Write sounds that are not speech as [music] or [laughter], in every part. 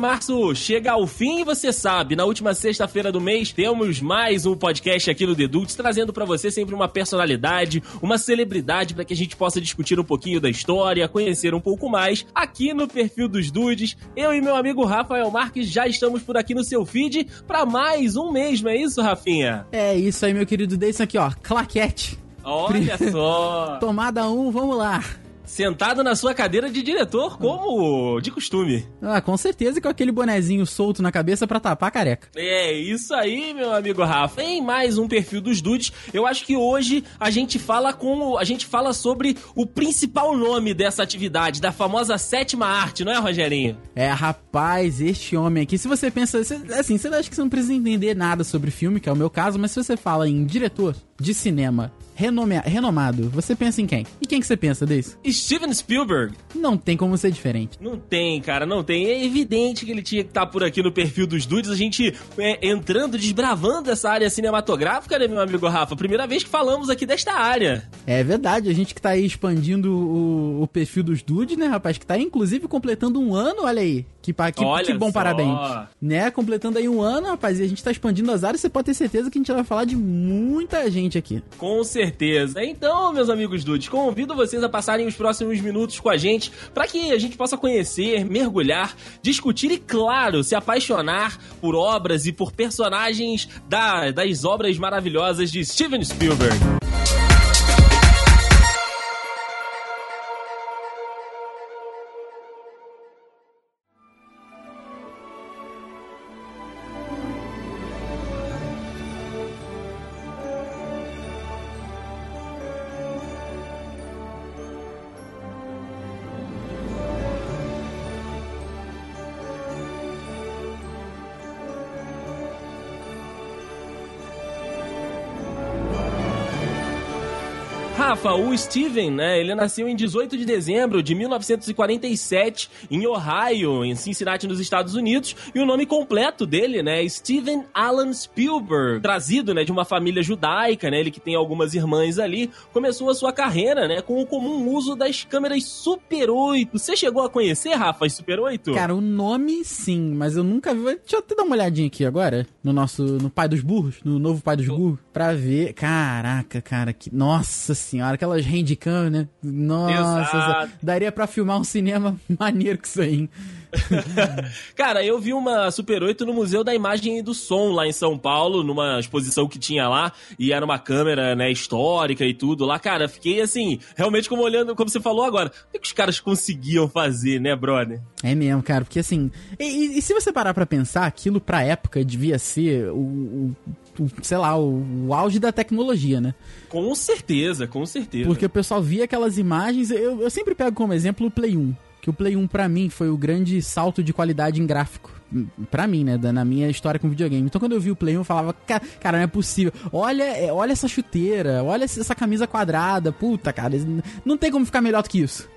março chega ao fim e você sabe, na última sexta-feira do mês temos mais um podcast aqui no Dedutos, trazendo para você sempre uma personalidade, uma celebridade para que a gente possa discutir um pouquinho da história, conhecer um pouco mais. Aqui no perfil dos Dudes, eu e meu amigo Rafael Marques já estamos por aqui no seu feed para mais um mês, não é isso, Rafinha? É isso aí, meu querido. Desse aqui, ó, claquete. Olha só! Tomada 1, um, vamos lá. Sentado na sua cadeira de diretor, como de costume. Ah, com certeza com aquele bonezinho solto na cabeça para tapar a careca. É, isso aí, meu amigo Rafa. Em mais um perfil dos dudes, eu acho que hoje a gente fala com. A gente fala sobre o principal nome dessa atividade, da famosa sétima arte, não é, Rogerinho? É, rapaz, este homem aqui, se você pensa. Assim, você acha que você não precisa entender nada sobre filme, que é o meu caso, mas se você fala em diretor de cinema renome, renomado, você pensa em quem? E quem que você pensa desse? Steven Spielberg. Não tem como ser diferente. Não tem, cara, não tem. É evidente que ele tinha que estar tá por aqui no perfil dos dudes, a gente é, entrando, desbravando essa área cinematográfica, né, meu amigo Rafa? Primeira vez que falamos aqui desta área. É verdade, a gente que tá aí expandindo o, o perfil dos dudes, né, rapaz? Que tá aí, inclusive, completando um ano, olha aí. Que, que, que bom só. parabéns. Né? Completando aí um ano, rapaz, e a gente tá expandindo as áreas, você pode ter certeza que a gente vai falar de muita gente aqui. Com certeza. Então, meus amigos dudes, convido vocês a passarem os próximos minutos com a gente para que a gente possa conhecer, mergulhar, discutir e, claro, se apaixonar por obras e por personagens da, das obras maravilhosas de Steven Spielberg. Rafa, o Steven, né, ele nasceu em 18 de dezembro de 1947 em Ohio, em Cincinnati, nos Estados Unidos, e o nome completo dele, né, é Steven Alan Spielberg, trazido, né, de uma família judaica, né, ele que tem algumas irmãs ali, começou a sua carreira, né, com o comum uso das câmeras Super 8. Você chegou a conhecer, Rafa, as Super 8? Cara, o nome sim, mas eu nunca vi. Deixa eu até dar uma olhadinha aqui agora, no nosso, no Pai dos Burros, no novo Pai dos Burros, pra ver. Caraca, cara, que. Nossa senhora senhora, aquelas handcam, né? Nossa, Exato. daria para filmar um cinema [laughs] maneiro com isso aí. [laughs] Cara, eu vi uma Super 8 no Museu da Imagem e do Som lá em São Paulo, numa exposição que tinha lá, e era uma câmera, né, histórica e tudo lá. Cara, fiquei assim, realmente como olhando, como você falou agora, o que os caras conseguiam fazer, né, brother? É mesmo, cara, porque assim, e, e se você parar para pensar, aquilo pra época devia ser o, o sei lá, o, o, auge da tecnologia, né? Com certeza, com certeza. Porque o pessoal via aquelas imagens, eu, eu sempre pego como exemplo o Play 1. Que o Play 1 para mim foi o grande salto de qualidade em gráfico. Pra mim, né? Na minha história com videogame. Então quando eu vi o Play 1, eu falava, cara, não é possível. Olha, é, olha essa chuteira, olha essa camisa quadrada. Puta, cara, não tem como ficar melhor do que isso.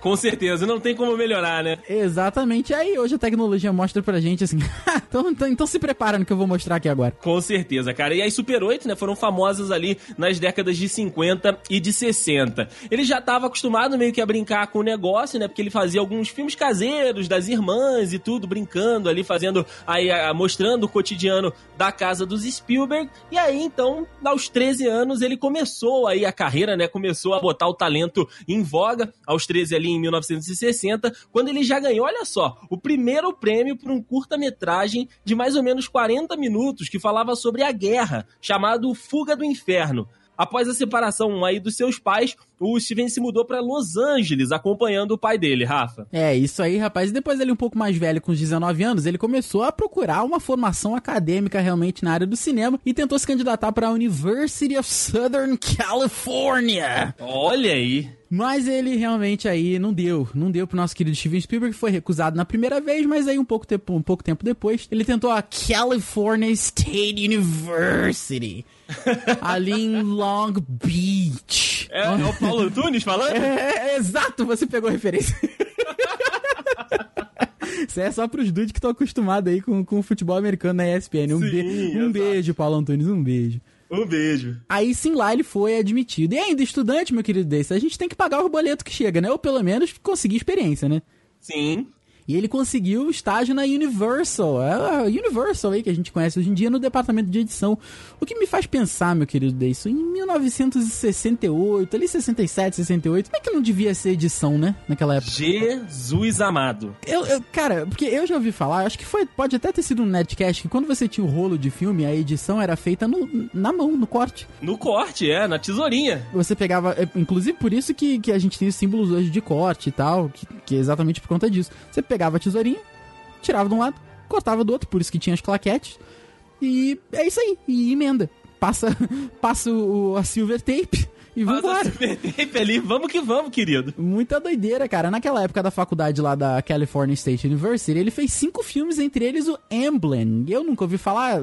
Com certeza, não tem como melhorar, né? Exatamente. Aí hoje a tecnologia mostra pra gente assim. [laughs] então, então, então, se prepara no que eu vou mostrar aqui agora. Com certeza, cara. E as Super 8, né, foram famosas ali nas décadas de 50 e de 60. Ele já estava acostumado meio que a brincar com o negócio, né? Porque ele fazia alguns filmes caseiros das irmãs e tudo, brincando ali, fazendo aí, mostrando o cotidiano da casa dos Spielberg. E aí, então, aos 13 anos, ele começou aí a carreira, né? Começou a botar o talento em voga. Aos 13 ali em 1960, quando ele já ganhou, olha só, o primeiro prêmio por um curta-metragem de mais ou menos 40 minutos que falava sobre a guerra, chamado Fuga do Inferno. Após a separação aí dos seus pais, o Steven se mudou para Los Angeles, acompanhando o pai dele, Rafa. É, isso aí, rapaz. E depois ele um pouco mais velho, com os 19 anos, ele começou a procurar uma formação acadêmica realmente na área do cinema e tentou se candidatar para a University of Southern California. Olha aí. Mas ele realmente aí não deu, não deu pro nosso querido Steven Spielberg, foi recusado na primeira vez, mas aí um pouco tempo, um pouco tempo depois, ele tentou a California State University. [laughs] ali em Long Beach. É, é o Paulo [laughs] Antunes falando? É, é, exato, você pegou a referência. [laughs] Isso é só pros dudes que estão acostumados aí com, com o futebol americano na ESPN. Um, Sim, be um beijo, Paulo Antunes, um beijo. Um beijo. Aí sim lá ele foi admitido. E ainda, estudante, meu querido desse, a gente tem que pagar o boleto que chega, né? Ou pelo menos conseguir experiência, né? Sim. E ele conseguiu estágio na Universal. É a Universal aí que a gente conhece hoje em dia no departamento de edição. O que me faz pensar, meu querido Deison, em 1968, ali 67, 68, como é que não devia ser edição, né? Naquela época. Jesus amado. Eu, eu, cara, porque eu já ouvi falar, acho que foi, pode até ter sido um netcast, que quando você tinha o rolo de filme, a edição era feita no, na mão, no corte. No corte, é, na tesourinha. Você pegava, é, inclusive por isso que, que a gente tem os símbolos hoje de corte e tal, que, que é exatamente por conta disso. Você pegava a tesourinha, tirava de um lado, cortava do outro, por isso que tinha as claquetes. E é isso aí, e emenda. Passa, [laughs] passa o, a silver tape e vambora. tape ali, vamos que vamos, querido. Muita doideira, cara. Naquela época da faculdade lá da California State University, ele fez cinco filmes, entre eles o Emblem. Eu nunca ouvi falar,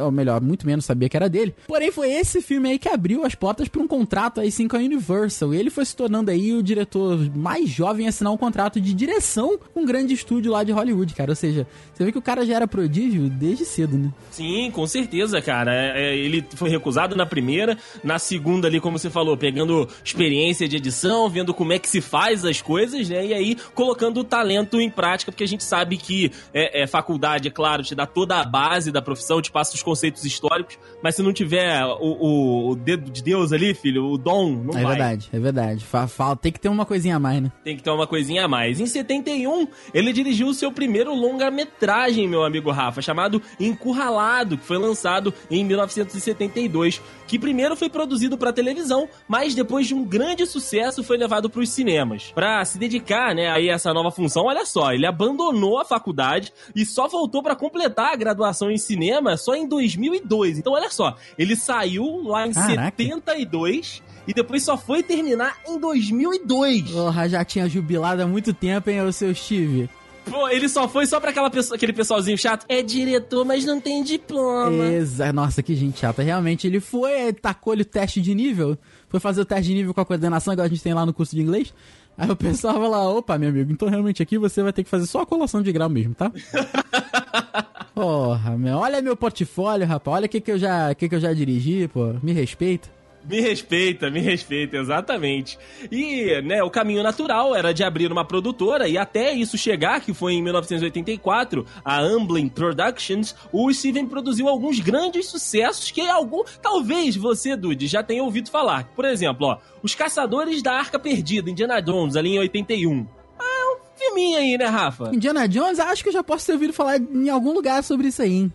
ou melhor, muito menos sabia que era dele. Porém, foi esse filme aí que abriu as portas para um contrato aí sim com a Universal. E ele foi se tornando aí o diretor mais jovem a assinar um contrato de direção com um grande estúdio lá de Hollywood, cara. Ou seja, você vê que o cara já era prodígio desde cedo, né? Sim, com certeza, cara. É, é, ele foi recusado na primeira, na segunda ali, como você falou, pegando experiência de edição, vendo como é que se faz as coisas, né? E aí colocando o talento em prática, porque a gente sabe que é, é faculdade, é claro, te dá toda a base da profissão, te passa os conceitos históricos, mas se não tiver o, o, dedo de Deus ali, filho, o dom, não é vai. É verdade, é verdade. Fala, tem que ter uma coisinha a mais, né? Tem que ter uma coisinha a mais. Em 71, ele dirigiu o seu primeiro longa-metragem, meu amigo Rafa, chamado Encurralado, que foi lançado em 1972, que primeiro foi produzido para televisão, mas depois de um grande sucesso foi levado para os cinemas. Para se dedicar, né, a essa nova função, olha só, ele abandonou a faculdade e só voltou para completar a graduação em cinema só em 2002. Então olha só, ele saiu lá em Caraca. 72 e depois só foi terminar em 2002. Porra, já tinha jubilado há muito tempo, hein, o seu Steve? Pô, ele só foi só pra aquela pessoa, aquele pessoalzinho chato. É diretor, mas não tem diploma. Exato. Nossa, que gente chata. Realmente, ele foi, tacou-lhe o teste de nível. Foi fazer o teste de nível com a coordenação, igual a gente tem lá no curso de inglês. Aí eu pensava lá, opa, meu amigo, então realmente aqui você vai ter que fazer só a colação de grau mesmo, tá? [laughs] Porra, meu, olha meu portfólio, rapaz. Olha o que, que, eu já, que, que eu já dirigi, pô. Me respeita. Me respeita, me respeita, exatamente. E, né, o caminho natural era de abrir uma produtora e até isso chegar, que foi em 1984, a Amblin Productions, o Steven produziu alguns grandes sucessos que algum, talvez você, Dude, já tenha ouvido falar. Por exemplo, ó, Os Caçadores da Arca Perdida, Indiana Jones, ali em 81 filminho aí, né, Rafa? Indiana Jones, acho que eu já posso ter ouvido falar em algum lugar sobre isso aí, hein?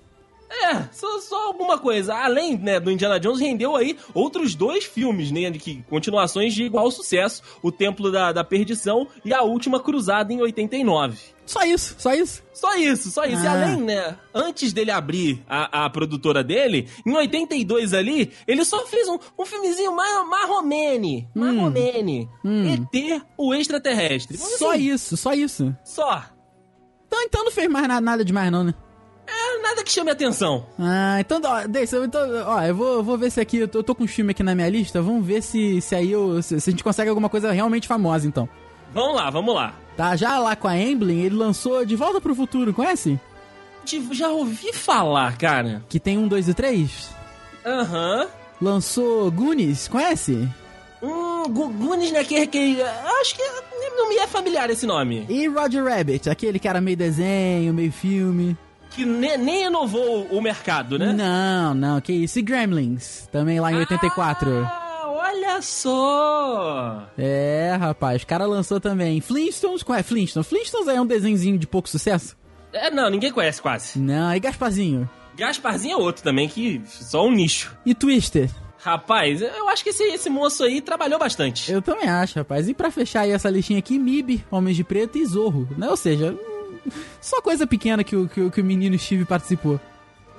É, só, só, alguma coisa. Além né, do Indiana Jones, rendeu aí outros dois filmes, né? De que, continuações de igual sucesso: O Templo da, da Perdição e A Última Cruzada em 89. Só isso, só isso. Só isso, só isso. Ah. E além, né, antes dele abrir a, a produtora dele, em 82 ali, ele só fez um, um filmezinho mar, marromene. Hum. Marromene. Hum. ET, o extraterrestre. só assim. isso, só isso. Só. Então, então não fez mais nada, nada demais não, né? É, nada que chame atenção. Ah, então, ó, deixa, então, ó, eu vou, vou ver se aqui, eu tô, eu tô com um filme aqui na minha lista, vamos ver se, se aí eu, se, se a gente consegue alguma coisa realmente famosa, então. Vamos lá, vamos lá. Tá, já lá com a Emblem, ele lançou De Volta pro Futuro, conhece? Já ouvi falar, cara. Que tem um, dois e três? Aham. Uhum. Lançou Goonies, conhece? Hum, Goonies, né? Que, que, acho que não me é familiar esse nome. E Roger Rabbit, aquele que era meio desenho, meio filme. Que ne, nem inovou o mercado, né? Não, não, que isso. E Gremlins, também lá em ah, 84. Olha só! É, rapaz, o cara lançou também Flintstones. Qual é Flintstones? Flintstones é um desenhozinho de pouco sucesso? É, não, ninguém conhece quase. Não, e Gasparzinho? Gasparzinho é outro também, que só um nicho. E Twister? Rapaz, eu acho que esse, esse moço aí trabalhou bastante. Eu também acho, rapaz. E pra fechar aí essa listinha aqui, MIB, Homens de Preto e Zorro, né? Ou seja, só coisa pequena que o, que, o, que o menino Steve participou.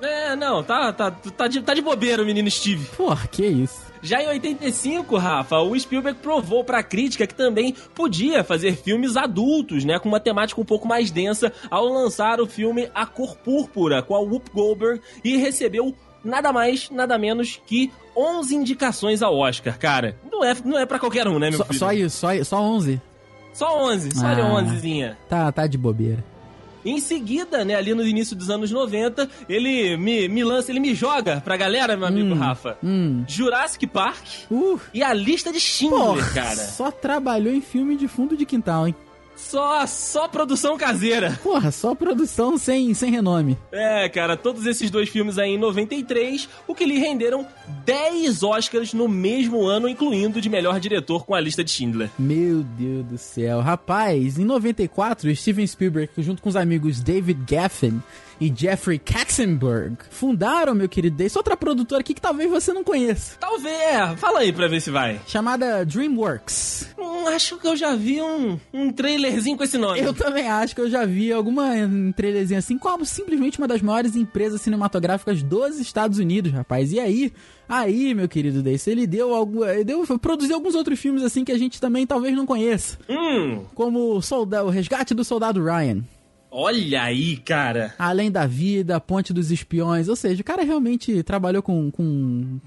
É, não, tá, tá, tá, de, tá de bobeira o menino Steve. Porra, que isso. Já em 85, Rafa, o Spielberg provou pra crítica que também podia fazer filmes adultos, né? Com uma temática um pouco mais densa, ao lançar o filme A Cor Púrpura, com a Whoop Goldberg, e recebeu nada mais, nada menos que 11 indicações ao Oscar, cara. Não é, não é pra qualquer um, né, meu só, filho? Só isso, só, só 11? Só 11, só ah, 11zinha. Tá, tá de bobeira. Em seguida, né, ali no início dos anos 90, ele me, me lança, ele me joga pra galera, meu amigo hum, Rafa. Hum. Jurassic Park uh, e a lista de Schindler, porra, cara. Só trabalhou em filme de fundo de quintal, hein? Só, só produção caseira. Porra, só produção sem, sem renome. É, cara, todos esses dois filmes aí em 93, o que lhe renderam 10 Oscars no mesmo ano, incluindo de melhor diretor com a lista de Schindler. Meu Deus do céu. Rapaz, em 94, Steven Spielberg, junto com os amigos David Geffen e Jeffrey Katzenberg fundaram, meu querido Dace, outra produtora aqui que talvez você não conheça. Talvez, é, fala aí pra ver se vai. Chamada DreamWorks. Hum, acho que eu já vi um, um trailerzinho com esse nome. Eu também acho que eu já vi alguma um trailerzinho assim, como simplesmente uma das maiores empresas cinematográficas dos Estados Unidos, rapaz. E aí, Aí, meu querido Dace, ele deu algo. Ele deu, produziu alguns outros filmes assim que a gente também talvez não conheça. Hum. Como o, Soldado, o Resgate do Soldado Ryan. Olha aí, cara. Além da Vida, Ponte dos Espiões. Ou seja, o cara realmente trabalhou com. com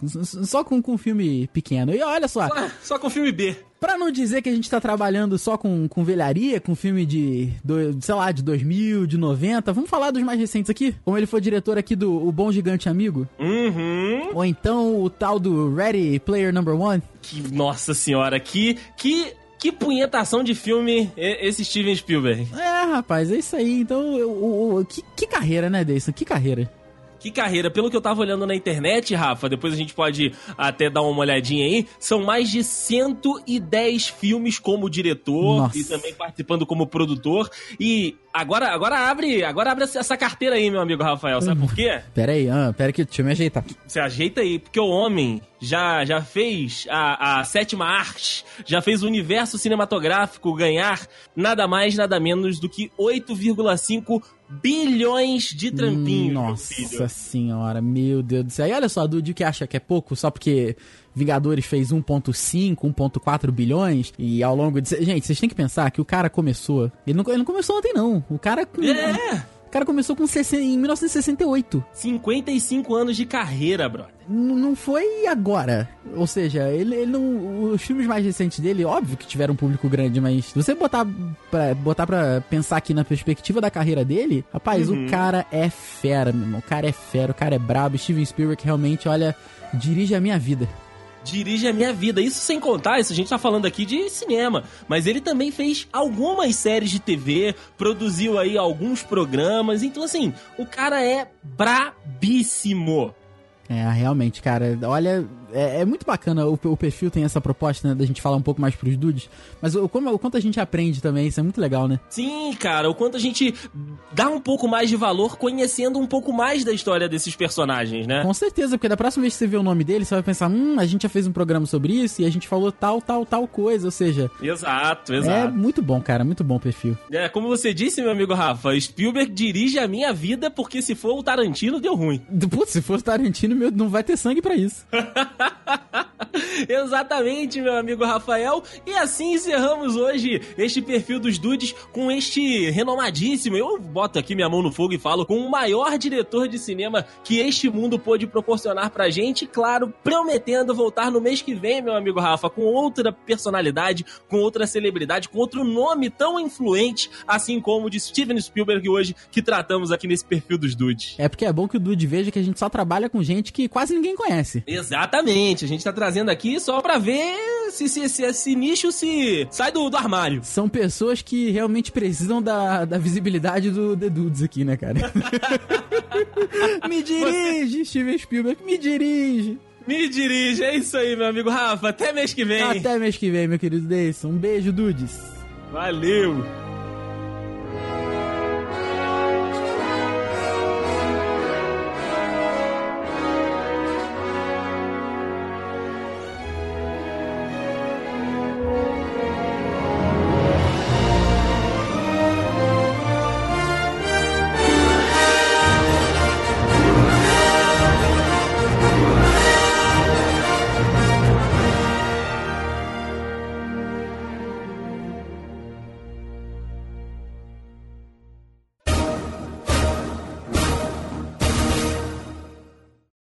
só com, com filme pequeno. E olha só. Só, só com filme B. Pra não dizer que a gente tá trabalhando só com, com velharia, com filme de, do, sei lá, de 2000, de 90, vamos falar dos mais recentes aqui? Como ele foi diretor aqui do O Bom Gigante Amigo? Uhum. Ou então o tal do Ready Player Number One? Que, nossa senhora, que, que que punhetação de filme esse Steven Spielberg. É, rapaz, é isso aí. Então, o, que, que carreira, né, Deison? Que carreira. Que carreira, pelo que eu tava olhando na internet, Rafa, depois a gente pode até dar uma olhadinha aí, são mais de 110 filmes como diretor Nossa. e também participando como produtor. E agora, agora abre, agora abre essa carteira aí, meu amigo Rafael, sabe por quê? Pera aí, ah, pera que deixa eu me ajeitar. Você ajeita aí, porque o homem já, já fez a, a sétima arte, já fez o universo cinematográfico ganhar nada mais, nada menos do que 8,5 bilhões de trampinhos. Nossa senhora, meu Deus do céu. E olha só, Dudu, que acha que é pouco só porque Vingadores fez 1.5, 1.4 bilhões e ao longo de... Gente, vocês têm que pensar que o cara começou... Ele não, ele não começou ontem, não. O cara... É! O cara começou com 60, em 1968. 55 anos de carreira, brother. N não foi agora. Ou seja, ele, ele não. Os filmes mais recentes dele, óbvio que tiveram um público grande, mas se você botar pra, botar pra pensar aqui na perspectiva da carreira dele, rapaz, uhum. o cara é fera, meu irmão. O cara é fera, o cara é brabo. Steven Spielberg realmente, olha, dirige a minha vida dirige a minha vida. Isso sem contar, isso a gente tá falando aqui de cinema, mas ele também fez algumas séries de TV, produziu aí alguns programas, então assim, o cara é brabíssimo. É, realmente, cara. Olha, é, é muito bacana o, o, perfil tem essa proposta, né, da gente falar um pouco mais pros dudes. Mas o, como, o quanto a gente aprende também, isso é muito legal, né? Sim, cara, o quanto a gente dá um pouco mais de valor conhecendo um pouco mais da história desses personagens, né? Com certeza, porque da próxima vez que você vê o nome dele, você vai pensar, hum, a gente já fez um programa sobre isso e a gente falou tal, tal, tal coisa, ou seja... Exato, exato. É muito bom, cara, muito bom o perfil. É, como você disse, meu amigo Rafa, Spielberg dirige a minha vida porque se for o Tarantino, deu ruim. Putz, se for o Tarantino, meu, não vai ter sangue para isso. [laughs] [laughs] Exatamente, meu amigo Rafael. E assim encerramos hoje este perfil dos dudes com este renomadíssimo. Eu boto aqui minha mão no fogo e falo com o maior diretor de cinema que este mundo pôde proporcionar pra gente. Claro, prometendo voltar no mês que vem, meu amigo Rafa, com outra personalidade, com outra celebridade, com outro nome tão influente, assim como o de Steven Spielberg hoje, que tratamos aqui nesse perfil dos dudes. É porque é bom que o dude veja que a gente só trabalha com gente que quase ninguém conhece. Exatamente. A gente tá trazendo aqui só pra ver se, se, se esse nicho se sai do, do armário. São pessoas que realmente precisam da, da visibilidade do The Dudes aqui, né, cara? [laughs] me dirige, Você... Steven Spielberg, me dirige. Me dirige, é isso aí, meu amigo Rafa. Até mês que vem. Até mês que vem, meu querido Deison. Um beijo, Dudes. Valeu.